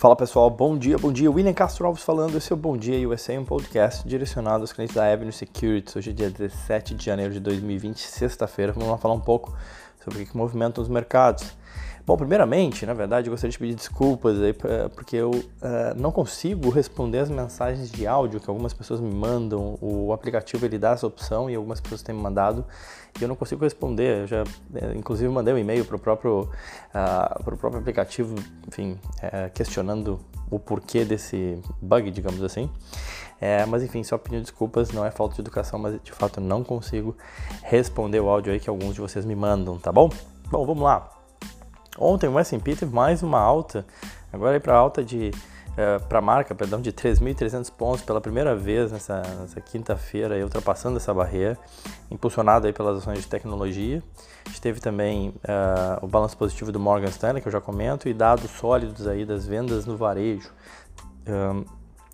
Fala pessoal, bom dia, bom dia. William Castro Alves falando, esse é o Bom Dia USA, um podcast direcionado aos clientes da Avenue Securities. Hoje é dia 17 de janeiro de 2020, sexta-feira. Vamos lá falar um pouco sobre o que movimenta os mercados. Bom, primeiramente, na verdade, eu gostaria de pedir desculpas aí, porque eu uh, não consigo responder as mensagens de áudio que algumas pessoas me mandam. O aplicativo ele dá essa opção e algumas pessoas têm me mandado e eu não consigo responder. Eu já, eh, inclusive, mandei um e-mail para o próprio, uh, próprio aplicativo, enfim, uh, questionando o porquê desse bug, digamos assim. É, mas enfim, só pedindo desculpas, não é falta de educação, mas de fato eu não consigo responder o áudio aí que alguns de vocês me mandam, tá bom? Bom, vamos lá. Ontem o S&P teve mais uma alta, agora aí para alta de uh, eh, para marca, perdão, de 3.300 pontos pela primeira vez nessa, nessa quinta-feira, ultrapassando essa barreira, impulsionado aí pelas ações de tecnologia. A gente teve também uh, o balanço positivo do Morgan Stanley, que eu já comento, e dados sólidos aí das vendas no varejo, um,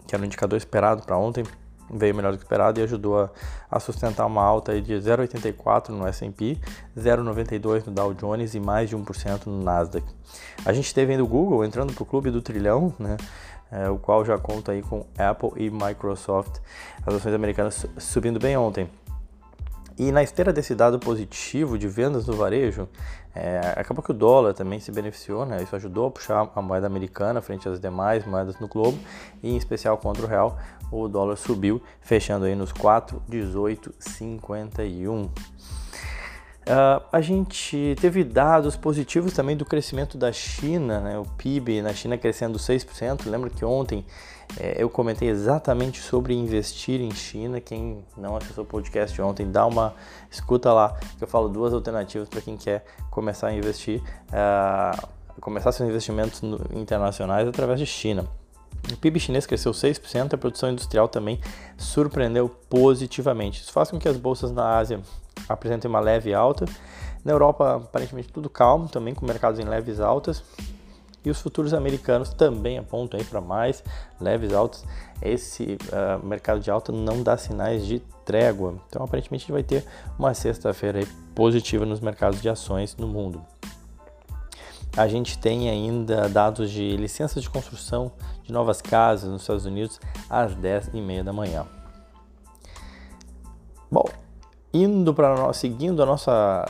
que era um indicador esperado para ontem, veio melhor do que esperado e ajudou a, a sustentar uma alta de 0,84 no S&P, 0,92 no Dow Jones e mais de 1% no Nasdaq. A gente teve ainda o Google entrando para o clube do trilhão, né? É, o qual já conta aí com Apple e Microsoft, as ações americanas subindo bem ontem. E na esteira desse dado positivo de vendas no varejo, é, acabou que o dólar também se beneficiou, né? Isso ajudou a puxar a moeda americana frente às demais moedas no globo, e em especial contra o real, o dólar subiu, fechando aí nos 4,1851. Uh, a gente teve dados positivos também do crescimento da China, né? o PIB na China crescendo 6%. Lembra que ontem é, eu comentei exatamente sobre investir em China. Quem não acessou o podcast ontem, dá uma escuta lá, que eu falo duas alternativas para quem quer começar a investir, uh, começar seus investimentos internacionais através de China. O PIB chinês cresceu 6%, a produção industrial também surpreendeu positivamente. Isso faz com que as bolsas na Ásia apresentem uma leve alta. Na Europa, aparentemente tudo calmo, também com mercados em leves altas. E os futuros americanos também apontam para mais leves altas. Esse uh, mercado de alta não dá sinais de trégua. Então, aparentemente, a gente vai ter uma sexta-feira positiva nos mercados de ações no mundo. A gente tem ainda dados de licenças de construção de novas casas nos Estados Unidos às 10h30 da manhã. Bom, indo para seguindo a nossa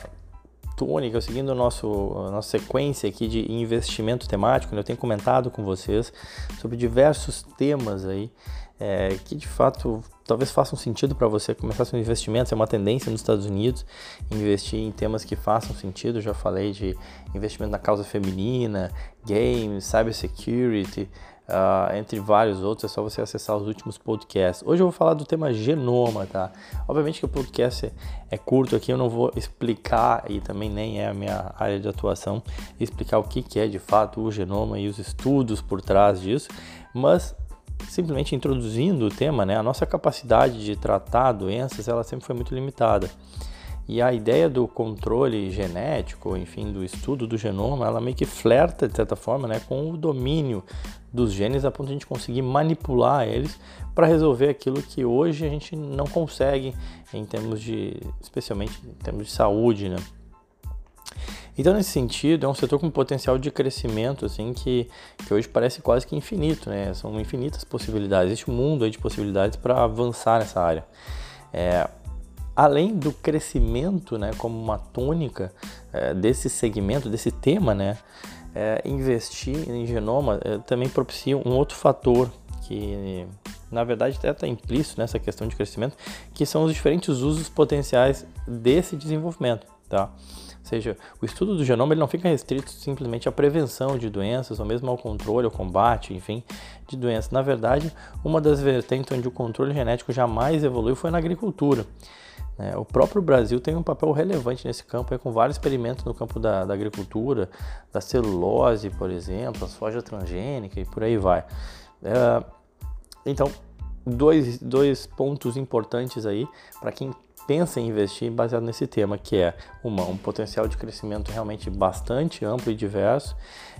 tônica, seguindo nosso, a nossa sequência aqui de investimento temático, né? eu tenho comentado com vocês sobre diversos temas aí é, que de fato talvez façam sentido para você começar seus investimentos. É uma tendência nos Estados Unidos investir em temas que façam sentido. já falei de investimento na causa feminina, games, cybersecurity, Uh, entre vários outros, é só você acessar os últimos podcasts. Hoje eu vou falar do tema genoma, tá? Obviamente que o podcast é, é, curto aqui, eu não vou explicar, e também nem é a minha área de atuação, explicar o que, que é de fato o genoma e os estudos por trás disso, mas simplesmente introduzindo o tema, né, a nossa capacidade de tratar doenças ela sempre foi muito limitada. E a ideia do controle genético, enfim, do estudo do genoma, ela meio que flerta, de certa forma, né, com o domínio dos genes a ponto de a gente conseguir manipular eles para resolver aquilo que hoje a gente não consegue em termos de, especialmente em termos de saúde, né? Então, nesse sentido, é um setor com potencial de crescimento, assim, que, que hoje parece quase que infinito, né? São infinitas possibilidades, existe um mundo aí de possibilidades para avançar nessa área. É, além do crescimento, né, como uma tônica é, desse segmento, desse tema, né, é, investir em genoma é, também propicia um outro fator que, na verdade, até está implícito nessa questão de crescimento, que são os diferentes usos potenciais desse desenvolvimento, tá? Ou seja, o estudo do genoma ele não fica restrito simplesmente à prevenção de doenças ou mesmo ao controle, ao combate, enfim, de doenças. Na verdade, uma das vertentes onde o controle genético jamais evoluiu foi na agricultura. É, o próprio Brasil tem um papel relevante nesse campo, aí, com vários experimentos no campo da, da, agricultura, da celulose, por exemplo, a soja transgênica e por aí vai. É, então, dois, dois pontos importantes aí para quem pensa em investir baseado nesse tema, que é uma, um potencial de crescimento realmente bastante amplo e diverso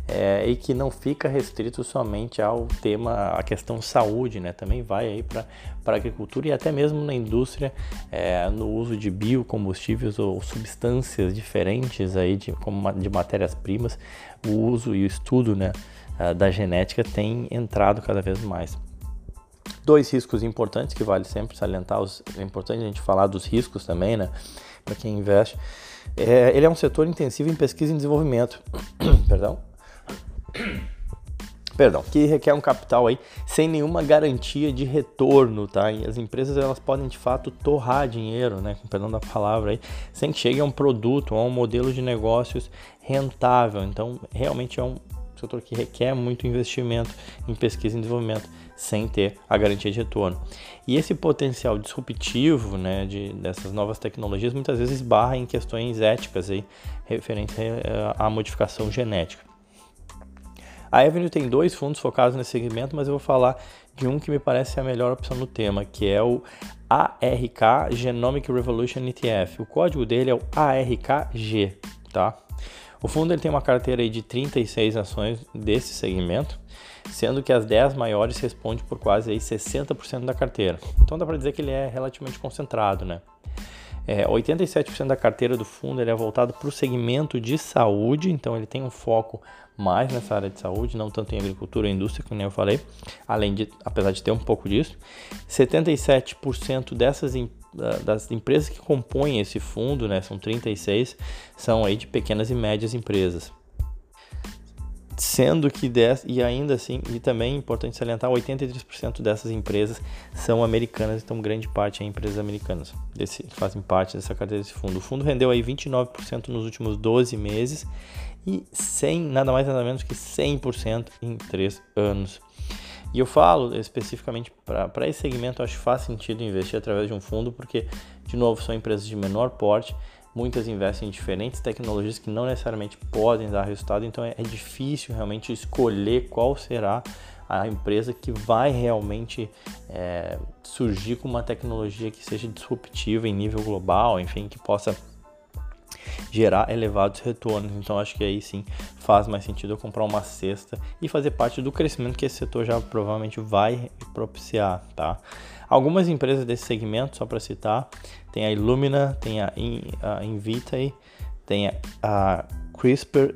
é, e que não fica restrito somente ao tema, a questão saúde, né? Também vai aí para a agricultura e até mesmo na indústria, é, no uso de biocombustíveis ou substâncias diferentes aí de, como de matérias-primas, o uso e o estudo, né? uh, da genética tem entrado cada vez mais. Dois riscos importantes que vale sempre salientar, os, é importante a gente falar dos riscos também, né, para quem investe. É, ele é um setor intensivo em pesquisa e desenvolvimento, perdão, perdão, que requer um capital aí sem nenhuma garantia de retorno, tá? E as empresas elas podem de fato torrar dinheiro, né, com perdão da palavra aí, sem que chegue a um produto, a um modelo de negócios rentável. Então, realmente é um setor que requer muito investimento em pesquisa e desenvolvimento sem ter a garantia de retorno. E esse potencial disruptivo né, de, dessas novas tecnologias muitas vezes barra em questões éticas aí, referentes eh, à modificação genética. A Avenue tem dois fundos focados nesse segmento, mas eu vou falar de um que me parece a melhor opção no tema, que é o ARK Genomic Revolution ETF. O código dele é o ARKG, tá? O fundo ele tem uma carteira de 36 ações desse segmento, sendo que as 10 maiores respondem por quase aí 60% da carteira. Então dá para dizer que ele é relativamente concentrado, né? É, 87% da carteira do fundo ele é voltado para o segmento de saúde, então ele tem um foco mais nessa área de saúde, não tanto em agricultura e indústria, como eu falei, além de, apesar de ter um pouco disso. 77% dessas das empresas que compõem esse fundo, né, são 36, são aí de pequenas e médias empresas sendo que 10, e ainda assim, e também é importante salientar, 83% dessas empresas são americanas, então grande parte é empresas americanas desse, que fazem parte dessa carteira desse fundo. O fundo rendeu aí 29% nos últimos 12 meses e 100, nada mais nada menos que 100% em 3 anos. E eu falo especificamente para esse segmento, acho que faz sentido investir através de um fundo, porque, de novo, são empresas de menor porte, Muitas investem em diferentes tecnologias que não necessariamente podem dar resultado, então é, é difícil realmente escolher qual será a empresa que vai realmente é, surgir com uma tecnologia que seja disruptiva em nível global, enfim, que possa gerar elevados retornos. Então acho que aí sim faz mais sentido eu comprar uma cesta e fazer parte do crescimento que esse setor já provavelmente vai propiciar, tá? Algumas empresas desse segmento, só para citar, tem a Illumina, tem a, In, a Invitae, tem a, a CRISPR,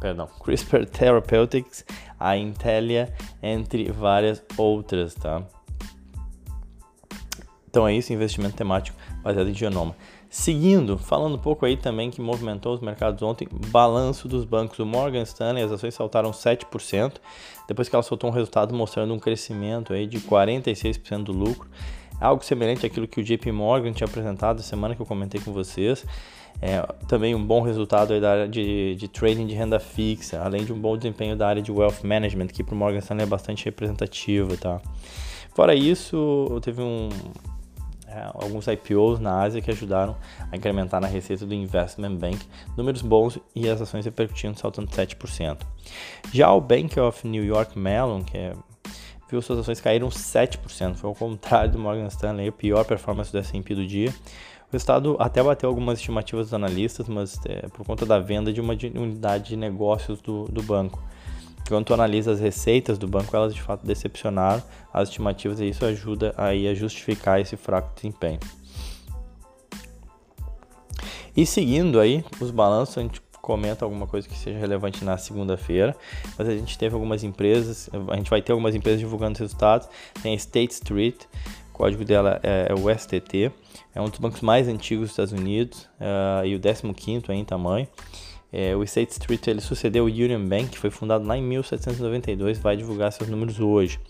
perdão, CRISPR Therapeutics, a Intelia, entre várias outras, tá? Então é isso, investimento temático baseado em genoma. Seguindo, falando um pouco aí também que movimentou os mercados ontem, balanço dos bancos. O Morgan Stanley, as ações saltaram 7%, depois que ela soltou um resultado mostrando um crescimento aí de 46% do lucro. Algo semelhante àquilo que o JP Morgan tinha apresentado semana que eu comentei com vocês. É, também um bom resultado aí da área de, de trading de renda fixa, além de um bom desempenho da área de wealth management, que para o Morgan Stanley é bastante representativo, tá? Fora isso, teve um, alguns IPOs na Ásia que ajudaram a incrementar na receita do Investment Bank, números bons e as ações repercutindo saltando 7%. Já o Bank of New York Mellon, que é, viu suas ações caíram 7%, foi ao contrário do Morgan Stanley, a pior performance do S&P do dia. O estado até bateu algumas estimativas dos analistas, mas é, por conta da venda de uma unidade de negócios do, do banco. Quando tu analisa as receitas do banco, elas de fato decepcionaram as estimativas e isso ajuda aí a justificar esse fraco desempenho. E seguindo aí os balanços, a gente comenta alguma coisa que seja relevante na segunda-feira, mas a gente teve algumas empresas, a gente vai ter algumas empresas divulgando os resultados. Tem a State Street, o código dela é, é o STT, é um dos bancos mais antigos dos Estados Unidos uh, e o 15 em tamanho. É, o State Street ele sucedeu o Union Bank, que foi fundado lá em 1792, vai divulgar seus números hoje.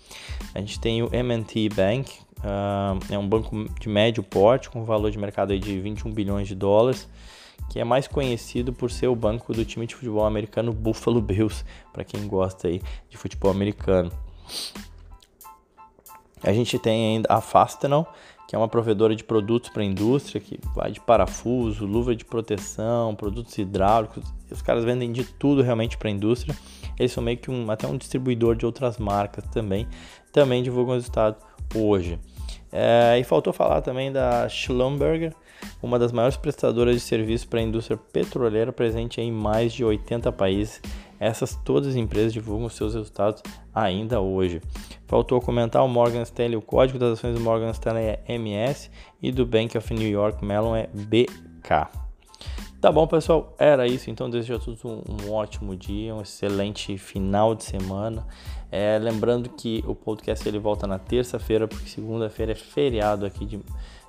A gente tem o M&T Bank, uh, é um banco de médio porte com valor de mercado de 21 bilhões de dólares, que é mais conhecido por ser o banco do time de futebol americano Buffalo Bills, para quem gosta aí de futebol americano. A gente tem ainda a Fastenal, que é uma provedora de produtos para a indústria, que vai de parafuso, luva de proteção, produtos hidráulicos. Os caras vendem de tudo realmente para a indústria. Eles são meio que um, até um distribuidor de outras marcas também. Também divulgam o resultado hoje. É, e faltou falar também da Schlumberger, uma das maiores prestadoras de serviços para a indústria petroleira, presente em mais de 80 países. Essas todas as empresas divulgam seus resultados ainda hoje. Faltou comentar o Morgan Stanley, o código das ações do Morgan Stanley é MS e do Bank of New York Mellon é BK. Tá bom, pessoal? Era isso. Então, desejo a todos um, um ótimo dia, um excelente final de semana. É, lembrando que o podcast ele volta na terça-feira, porque segunda-feira é feriado aqui de,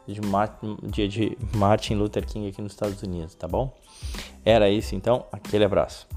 de Martin, dia de Martin Luther King aqui nos Estados Unidos, tá bom? Era isso, então. Aquele abraço.